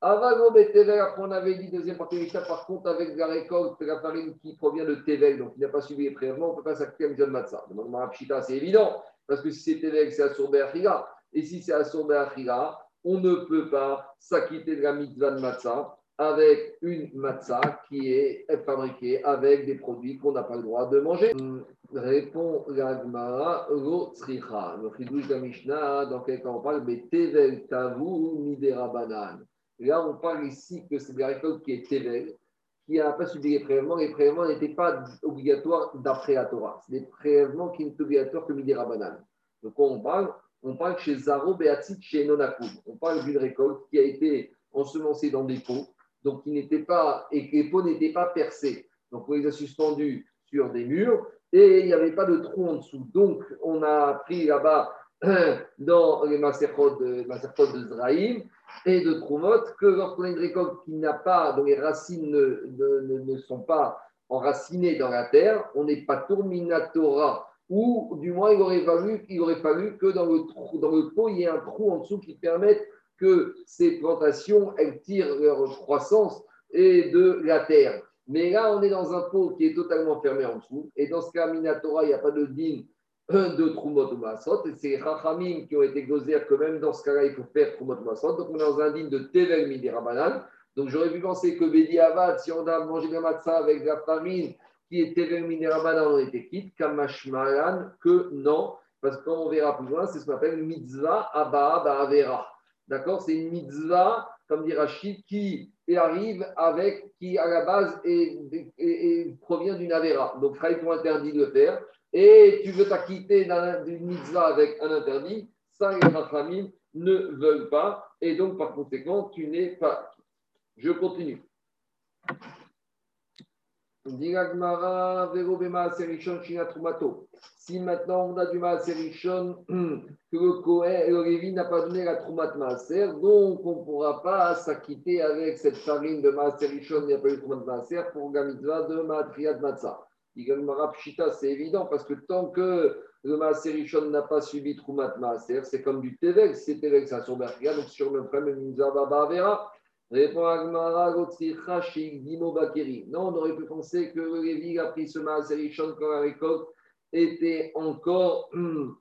Avant Tevel, après on avait dit, deuxième partie de par contre, avec la récolte de la farine qui provient de Tevel, donc il n'a pas suivi les prélèvements, on ne peut pas s'acquitter avec de matzah. Demande Pshita, c'est évident, parce que si c'est Tevel, c'est Assourbe Achira. Et si c'est Assourbe Achira, on ne peut pas s'acquitter de la mitzvah de matzah avec une matzah qui est fabriquée avec des produits qu'on n'a pas le droit de manger. Hum, répond l'agmara, lo Le chidouche de Mishnah, dans quel cas on parle, mais tevel tavu midera banan. Là, on parle ici que c'est de la récolte qui est tevel, qui n'a pas subi les prélèvements. Les prélèvements n'étaient pas obligatoires d'après la Torah. C'est des prélèvements qui n'étaient obligatoires que midera banan. De quoi on parle On parle chez Zaro Beatit, chez Nonakoum. On parle d'une récolte qui a été ensemencée dans des pots donc qui pas, et que les pots n'étaient pas percés. Donc on les a suspendus sur des murs et il n'y avait pas de trou en dessous. Donc on a appris là-bas dans les maserot de, de Zraïm et de Troumot que lorsqu'on a une récolte qui n'a pas, dont les racines ne, ne, sont pas enracinées dans la terre, on n'est pas tourminatora ou du moins il aurait fallu, il aurait fallu que dans le, pot, il y ait un trou en dessous qui permette que ces plantations, elles tirent leur croissance et de la terre. Mais là, on est dans un pot qui est totalement fermé en dessous. Et dans ce cas, Minatora, il n'y a pas de din de Trumot ou. Et c'est Rachamim qui ont été gozés que même dans ce cas-là, il faut faire Trumot. Donc, on est dans un din de Tevel Midirabanan. Donc, j'aurais pu penser que Bedi Avad, si on a mangé de la matzah avec de la farine qui est Tevel Midirabanan, on était quitte. Kamashmalan, que non. Parce que comme on verra plus loin, c'est ce qu'on appelle Mitzvah Abba Ba'avera. D'accord? C'est une mitzvah, comme dit Rachid, qui arrive avec, qui à la base est, provient d'une avéra. Donc, t'ont interdit de le faire. Et tu veux t'acquitter d'une mitzvah avec un interdit, ça, les famille ne veulent pas. Et donc, par conséquent, tu n'es pas. Je continue. Si maintenant on a du Maaserichon, que le Kohen, le n'a pas donné la Troumat Maaser, donc on ne pourra pas s'acquitter avec cette farine de Maaserichon, il n'y a pas eu Troumat Maaser pour la mitzvah de Maatriat Matzah. Pshita, c'est évident parce que tant que le Maaserichon n'a pas subi Troumat Maaser, c'est comme du Tevel. C'est Tevel, c'est un donc sur le même mitzvah Baba Vera. Répond Agmara, Non, on aurait pu penser que le Lévi a pris ce Maaserichon quand la récolte était encore hum,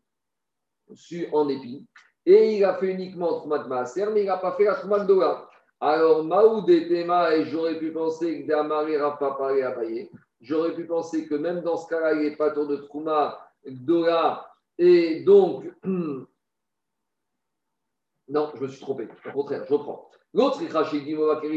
su en épi. Et il a fait uniquement Troumat Maaser, mais il n'a pas fait la Troumat Doga. Alors, Maoud et Tema, et j'aurais pu penser que Damari Rafa à Abaye, j'aurais pu penser que même dans ce cas-là, il n'est pas tour de Trouma Doga. Et donc, hum, non, je me suis trompé. Au contraire, je reprends. L'autre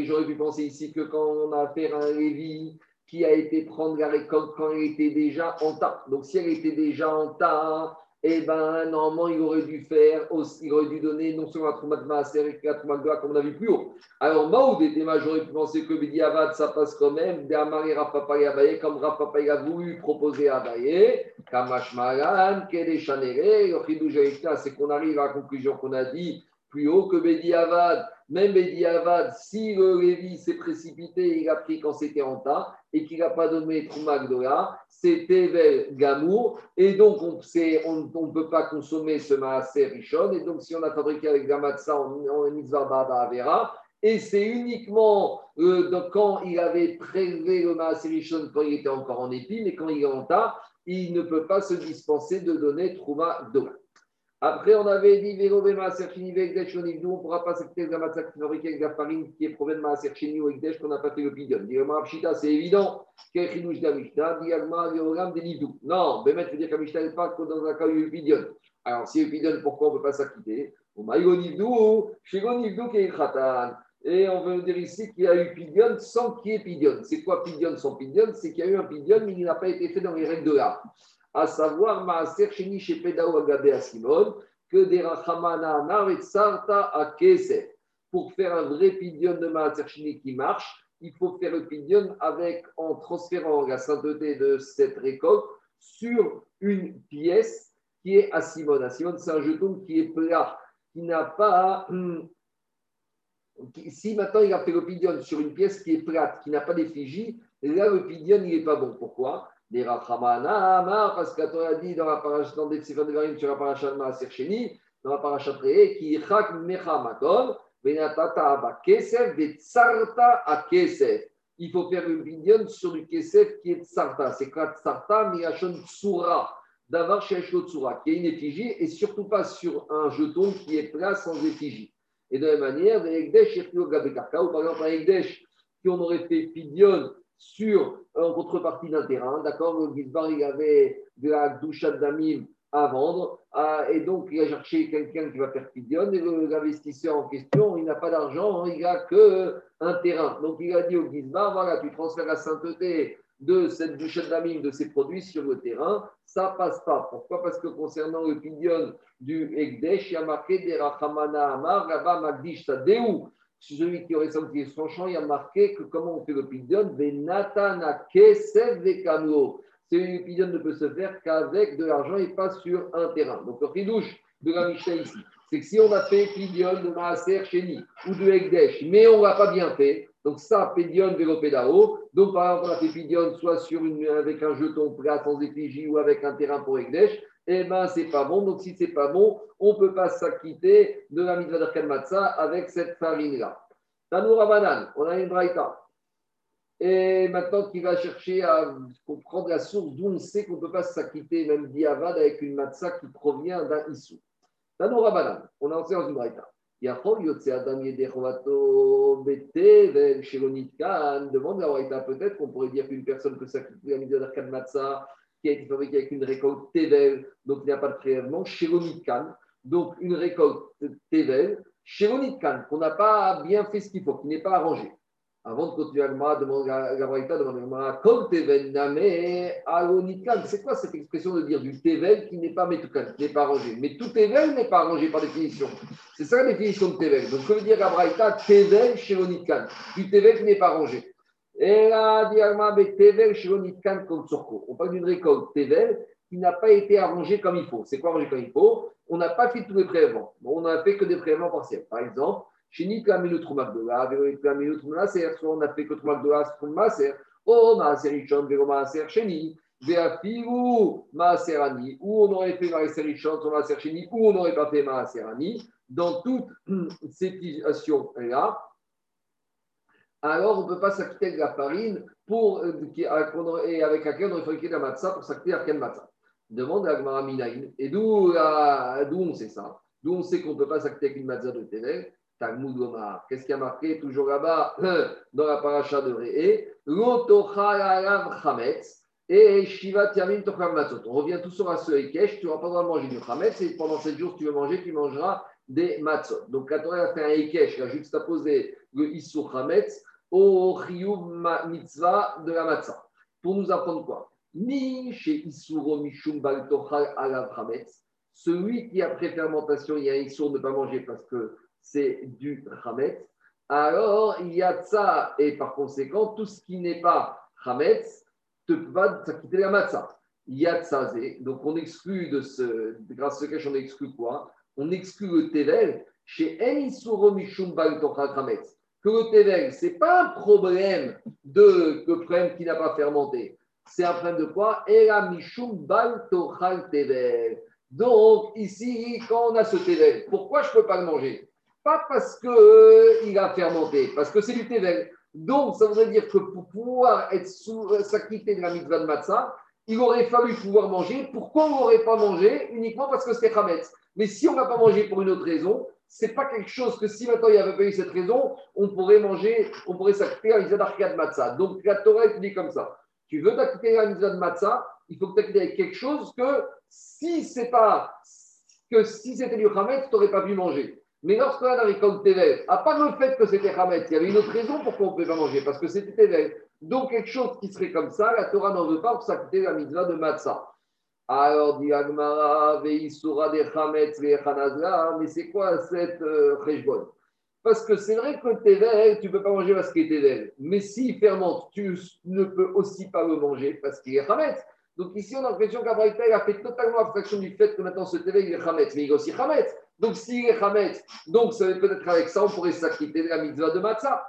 j'aurais pu penser ici que quand on a affaire à un Lévi qui a été prendre la récolte quand elle était déjà en tas. Donc, si elle était déjà en tas, eh ben, normalement, il aurait dû faire, il aurait dû donner non seulement la Troumat Maaser la Troumat comme on a vu plus haut. Alors, Maoud était j'aurais pu penser que Bidi Avad, ça passe quand même. D'Amari Rapapa et Abaye, comme Rapapa a voulu proposer à Abaye, Kamash le c'est qu'on arrive à la conclusion qu'on a dit plus haut que Bedi Avad. Même Bedi Avad, si le Lévi s'est précipité, il a pris quand c'était en tas et qu'il n'a pas donné Trouma Gdola, c'était Vel Gamour. Et donc, on ne peut pas consommer ce Maaser Rishon. Et donc, si on a fabriqué avec Gamatsa, on, on Mitzvah Avera. Et c'est uniquement euh, quand il avait prélevé le Maaserichon quand il était encore en épi, mais quand il est en tas, il ne peut pas se dispenser de donner Trouma d'eau. Après, on avait dit Vélo Maaser Chini on ne pourra pas s'accepter la matzah qui fabriquée avec la farine qui est provenue de Maaser Chini ou Ekdesh qu'on n'a pas fait le pidion. Dit Pshita, c'est évident. Quel chidouche de Mishnah Dit Agma Yoram de Nidou. Non, Bémet veut dire que Mishnah n'est pas dans un cas où il y a eu pidion. Alors, si il y a eu pidion, pourquoi on ne peut pas s'acquitter Au Maïgo Nidou, chez Nidou qui est Khatan. Et on veut dire ici qu'il y a eu pidion sans qu'il y ait pidion. C'est quoi pidion sans pidion C'est qu'il y a eu un pidion, mais il n'a pas été fait dans les règles de l'art à savoir Maaser Sheni chez Pedao Agabé à Simon, que des Rachamana Sarta à Kesef. Pour faire un vrai pidion de Maaser Sheni qui marche, il faut faire le pidion avec, en transférant la sainteté de cette récolte sur une pièce qui est à Simon. À Simon, c'est un jeton qui est plat, qui n'a pas. Hum, si maintenant il a fait le pidion sur une pièce qui est plate, qui n'a pas d'effigie, là le pidion n'est pas bon. Pourquoi? Des Rachamana, parce que as dit dans la paracha, Sefer Devarim, sur la paracha de Maaser Sheni, dans la paracha Préé, qui chak mecha maton, venatata aba kesef, tsarta a kesef. Il faut faire une pidyon sur du kesef qui est tsarta. C'est quoi tsarta, miachon tsura. D'avoir chez tsura, qui est une effigie, et surtout pas sur un jeton qui est plat sans effigie. Et de la même manière, des Ekdesh, ou par exemple un Ekdesh, qui on aurait fait pidyon sur, en contrepartie d'un terrain. D'accord Le Gizbar, il avait de la doucha d'amim à vendre. et donc, il a cherché quelqu'un qui va faire pidion. Et l'investisseur en question, il n'a pas d'argent, hein, il n'a qu'un terrain. Donc, il a dit au Gizbar voilà, tu transfères la sainteté de cette douchette d'amim, de ces produits sur le terrain, ça passe pas. Pourquoi? Parce que concernant le pidion du Ekdesh, il y a marqué des Rachamana Amar, là-bas, Magdish Tadeu celui qui aurait senti son champ, il a marqué que comment on fait le pidion, Venatana Kesev Vekamo. C'est le pidion ne peut se faire qu'avec de l'argent et pas sur un terrain. Donc le ridouche de la Mishnah ici, c'est que si on a fait pidion de Maaser Cheni ou de Ekdesh, mais on ne l'a pas bien fait, donc ça, pidion Vélopédao, donc par exemple on a fait pidion soit sur une, avec un jeton plat sans effigie ou avec un terrain pour Ekdesh, eh bien, c'est pas bon. Donc, si c'est pas bon, on ne peut pas s'acquitter de la mitzvah Matzah avec cette farine-là. Tanoura Banan, on a une braïta. Et maintenant, qui va chercher à comprendre la source d'où on sait qu'on ne peut pas s'acquitter, même diavad, avec une matzah qui provient d'un issou. Tanoura Banan, on a enseigné dans une braïta. Yachol Yotse Adam Yedechovato Bete Shelonitkan. Demande la braïta, peut-être qu'on pourrait dire qu'une personne peut s'acquitter de la mitzvah Matzah qui a été fabriqué avec une récolte Tevel, donc il n'y a pas de prélèvement, Kan, donc une récolte Tevel, Kan, qu'on n'a pas bien fait ce qu'il faut, qui n'est pas arrangé. Avant de continuer, Agma demande la Braïta demande Agma, Kol Tevel Name Alonikan. C'est quoi cette expression de dire du Tevel qui n'est pas Metukan, qui n'est pas arrangé? Mais tout Tevel n'est pas arrangé par définition. C'est ça la définition de Tevel. Donc, que veut dire la Braïta Tevel Kan, du Tevel qui n'est pas arrangé. On parle d'une récolte Tevel qui n'a pas été arrangée comme il faut. C'est quoi arrangé comme il faut? On n'a pas fait tous les prélèvements. On n'a fait que des prélèvements partiels. Par exemple, chez Nika Minut Rumak de la, Nika Minut Maser, soit on a fait que Rumak de la, Strum Maser, Oh Maser Richon, Vero Maser Sheni, Veafiru Maserani, ou on aurait fait Maser Richon, Maser Sheni, ou on n'aurait pas fait Maserani. Dans toutes ces situations-là, alors on ne peut pas s'acquitter de la farine pour, euh, et avec laquelle on aurait de la matzah pour s'acquitter de quelle matzah. Demande à Gmara Minaïn. Et d'où on sait ça? D'où on sait qu'on ne peut pas s'acquitter avec une matzah de Tével Talmud Omar. Qu'est-ce qui a marqué toujours là-bas dans la paracha de Réé L'otochalav chametz et Shiva Tiamin Tocham Matzot. On revient tout sur ce Ekesh, tu n'auras pas le droit de manger du chametz et pendant 7 jours, si tu veux manger, tu mangeras des matzot. Donc, quand on a fait un Ekesh, il a juxtaposé le Issur Chametz au Riyub Mitzvah de la Matzah. Pour nous apprendre quoi? Mi chez Isuro Mishum Baltochal Alav Chametz. Celui qui, après fermentation, il y a un Issour de ne pas manger parce que c'est du Chametz. Alors, il y a ça, et par conséquent, tout ce qui n'est pas Chametz te va quitter la Matzah. Il y a ça, donc on exclut de ce, grâce à ce cache, on exclut quoi? On exclut le Tevel chez En Isuro Mishum que le Tevel, ce n'est pas un problème de que problème qui n'a pas fermenté. C'est un problème de quoi? Donc, ici, quand on a ce Tevel, pourquoi je ne peux pas le manger? Pas parce qu'il euh, a fermenté, parce que c'est du Tevel. Donc, ça voudrait dire que pour pouvoir être euh, s'acquitter de la mitzvah de matzah, il aurait fallu pouvoir manger. Pourquoi on n'aurait pas mangé Uniquement parce que c'était Hametz? Mais si on n'a pas mangé pour une autre raison, c'est pas quelque chose que si maintenant il n'y avait pas eu cette raison, on pourrait manger, on pourrait s'acquitter à la mitzvah de matzah. Donc la Torah dit comme ça. Tu veux t'acquitter à mitzvah de matzah, il faut que tu avec quelque chose que si c'est pas que si c'était du Hametz, tu n'aurais pas pu manger. Mais lorsqu'on a la récolte à part le fait que c'était Hametz, il y avait une autre raison pourquoi on ne pouvait pas manger, parce que c'était Tevel. Donc quelque chose qui serait comme ça, la Torah n'en veut pas pour s'acquitter la mitzvah de matzah. Alors, dit Agmara, Veisura de Hametz, mais c'est quoi cette euh, Parce que c'est vrai que Tevel, tu ne peux pas manger parce qu'il est Tevel. Mais s'il fermente, tu ne peux aussi pas le manger parce qu'il est Hametz. Donc ici, on a l'impression qu'Abraïta a fait totalement abstraction du fait que maintenant ce TV il est Hametz, mais il est aussi Hametz. Donc s'il est Hametz, donc ça veut peut-être avec ça, on pourrait s'acquitter de la mitzvah de Matzah.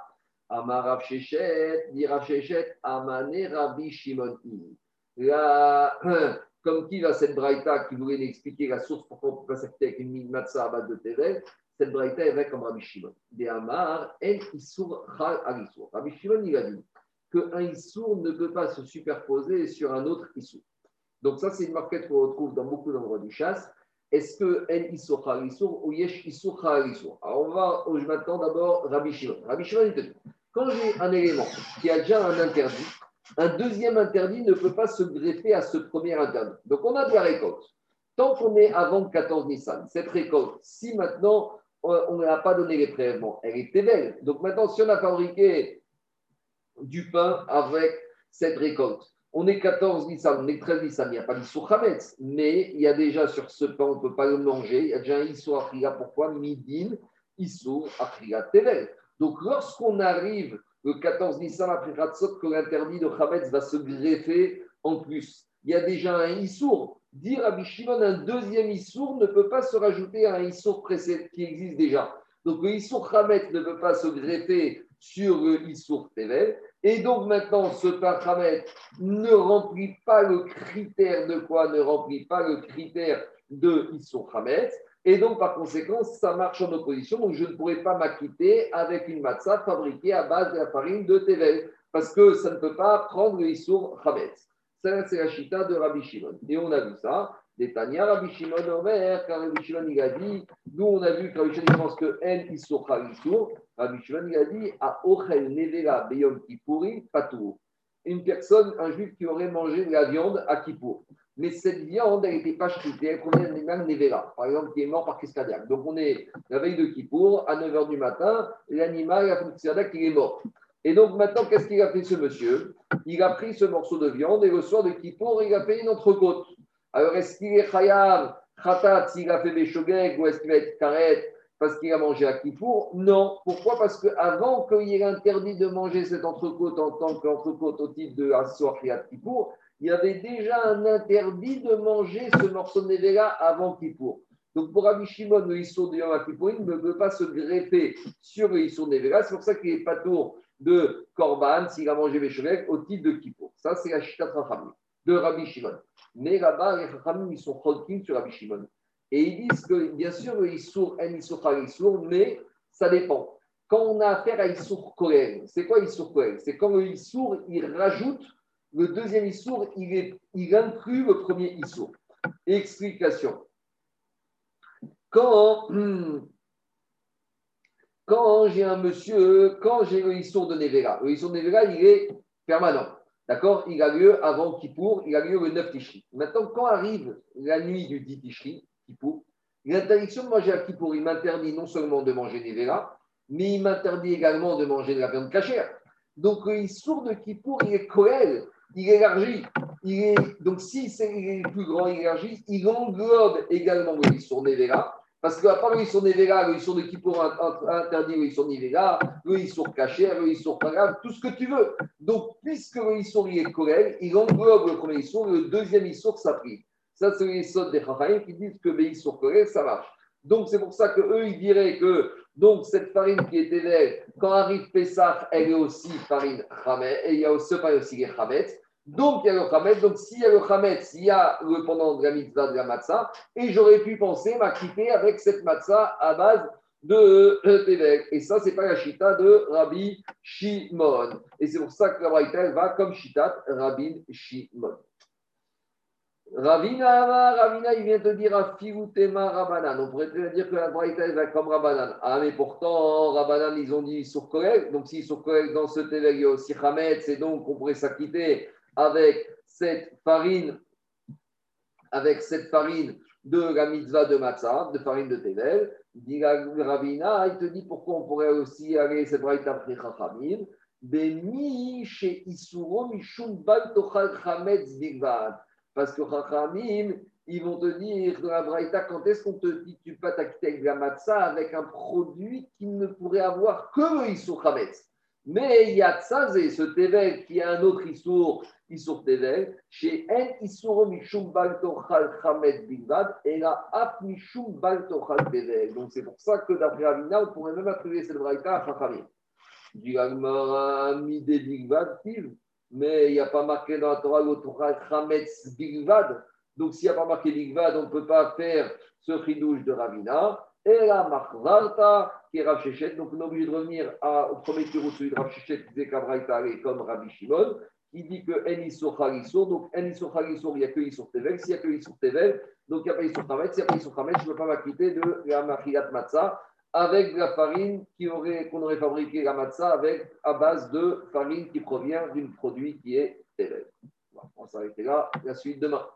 Amar Rav Shechet, dit Rav Shechet, Amane Rabbi Shimon. Comme qui va cette Braïta qui voulait expliquer la source pourquoi on ne peut pas s'acquitter avec une matzah à base de TV, cette Braïta est vraie comme Rabbi Shimon. Des Amar, En Isur Chal Alisur. Rabbi Shimon, il a dit qu'un Issour ne peut pas se superposer sur un autre Issour. Donc ça, c'est une marquette qu'on retrouve dans beaucoup d'endroits du chasse. Est-ce que En Issour Issour ou Yesh Issour Issour? Alors on va, je m'attends d'abord Rabbi Shimon. Rabbi Shimon, il te dit, quand j'ai un élément qui a déjà un interdit, un deuxième interdit ne peut pas se greffer à ce premier interdit. Donc on a de la récolte. Tant qu'on est avant 14 Nissan, cette récolte, si maintenant on n'a pas donné les prélèvements, elle était belle. Donc maintenant, si on a fabriqué du pain avec cette récolte. On est 14 Nissan, on est 13 Nissan, il n'y a pas d'Issour Hametz, mais il y a déjà sur ce pain, on ne peut pas le manger, il y a déjà un Issour Achria, pourquoi? Midin, Issour Achria Tevel. Donc lorsqu'on arrive le 14 Nissan après Ratzot, que l'interdit de Hametz va se greffer en plus, il y a déjà un Issour. Dire à Bishimon, un deuxième Issour ne peut pas se rajouter à un Issour précédent qui existe déjà. Donc le Issour Hametz ne peut pas se greffer sur le Issour Tevel. Et donc maintenant, ce paramètre ne remplit pas le critère de quoi? Ne remplit pas le critère de Issour Hametz. Et donc, par conséquent, ça marche en opposition. Donc, je ne pourrais pas m'acquitter avec une matzah fabriquée à base de la farine de Tevel. Parce que ça ne peut pas prendre le Issour Hametz. Ça, c'est la chita de Rabbi Shimon. Et on a vu ça. Des Tania, Rabbi Shimon Omer, car Rabbi Shimon, il a dit, nous, on a vu que Rabbi Shimon pense que En Issour Issour. Rabbi Shimon, il a dit à Ochel Nevela Beyom Kippouri Patou. Une personne, un juif qui aurait mangé de la viande à Kippour. Mais cette viande, elle n'était pas chritée, elle provient d'un animal Nevela, par exemple, qui est mort par crise cardiaque. Donc on est la veille de Kippour, à 9h du matin, l'animal a fait crise cardiaque, il est mort. Et donc maintenant, qu'est-ce qu'il a fait ce monsieur? Il a pris ce morceau de viande et le soir de Kippour, il a fait une entrecôte. Alors est-ce qu'il est Khayab, Khatat, s'il a fait Béchogek, ou est-ce qu'il va être Karet parce qu'il a mangé à Kippour? Non. Pourquoi? Parce qu'avant qu'il ait interdit de manger cette entrecôte en tant qu'entrecôte au titre de Assoir à Kippour, il y avait déjà un interdit de manger ce morceau de Nevela avant Kippour. Donc pour Rabbi Shimon, le Issour de Yom Kippour, il ne peut pas se greffer sur le Issour de Nevela. C'est pour ça qu'il n'est pas tour de Korban s'il a mangé les au titre de Kippour. Ça, c'est la Chita de Rabbi Shimon. Mais là-bas, les Chachamim, ils sont cholkim sur Rabbi Shimon. Et ils disent que, bien sûr, le Issour, un Issour, mais ça dépend. Quand on a affaire à Issour Kohen, c'est quoi Issour Kohen? C'est quand le Issour, il rajoute le deuxième Issour, il, est, il inclut le premier Issour. Explication. Quand, quand j'ai un monsieur, quand j'ai le Issour de Nevera, le Issour de Nevera, il est permanent. D'accord? Il a lieu avant Kippour, il a lieu le 9 Tishri. Maintenant, quand arrive la nuit du 10 Tishri, L'interdiction de manger à Kippour, il m'interdit non seulement de manger vélas, mais il m'interdit également de manger de la viande cachère. Donc, il sourd de Kippour, il est coel, il élargit. Est, donc, si c'est est plus grand, il élargit, il englobe également des vélas. Parce qu'à part vélas, le Issour de Kippour interdit le Issour cachère, le Issour grave, tout ce que tu veux. Donc, puisque il est coel, il englobe le premier Issour, le deuxième Issour s'applique. Ça, c'est les sauts des Chachaïm qui disent que Béis sur Corée, ça marche. Donc, c'est pour ça qu'eux, ils diraient que donc, cette farine qui était là, quand arrive Pessah, elle est aussi farine Hamet, et il y a aussi, aussi les Hametz. Donc, il y a le Hametz. Donc, s'il y a le Hametz, il y a le pendant de la mitzvah de la matzah. Et j'aurais pu penser m'acquitter avec cette matzah à base de Tevel. Et ça, c'est pas la chita de Rabbi Shimon. Et c'est pour ça que la Braïta, va comme chita Rabbi Shimon. Ravina, Ravina, il vient te dire à Filutema Rabanan. On pourrait dire que la Braïta va comme Rabanan. Ah, mais pourtant, Rabanan, ils ont dit sur collègue. Donc, si sur collègue dans ce Tevel, il y a aussi Hametz, et donc on pourrait s'acquitter avec cette farine, avec cette farine de la mitzvah de matzah, de farine de Tevel. Il te dit pourquoi on pourrait aussi aller cette Braïta après Chachamim. Chez Isuro Bal Chametz. Parce que Chachamim, ils vont te dire dans la Braïta, quand est-ce qu'on te dit tu peux t'acquitter avec la matzah avec un produit qui ne pourrait avoir que le Issour Mais il y a Tzazé, ce Tevel, qui a un autre Issour, Issour Tevel, chez En Mishum Baltochal Bilvad, et la Ap Mishum Baltochal Tevel. Donc c'est pour ça que d'après Avina, on pourrait même attribuer cette Braïta à Chachamim. Du Agmara, Midé Bilvad, mais il n'y a pas marqué dans la Torah le Chametz Bigvad. Donc, s'il n'y a pas marqué Bigvad, on ne peut pas faire ce chidouche de Ravina. Et la Marvarta, qui est Rav Donc, on est obligé de revenir au premier tirou, celui de Rav Shechet, qui disait qu'Abraïta est comme Rabbi Shimon, qui dit que En Issour. Donc, En Issour il n'y a que Issour Tevel. S'il n'y a que Issour Tevel, donc il n'y a pas Issour Chametz. S'il n'y a pas Issour Chametz, je ne peux pas m'acquitter de la Machilat Matzah avec la farine qu'on aurait, qu'on aurait fabriqué la matzah avec, à base de farine qui provient d'un produit qui est Tevel. On s'arrêter là. La suite demain.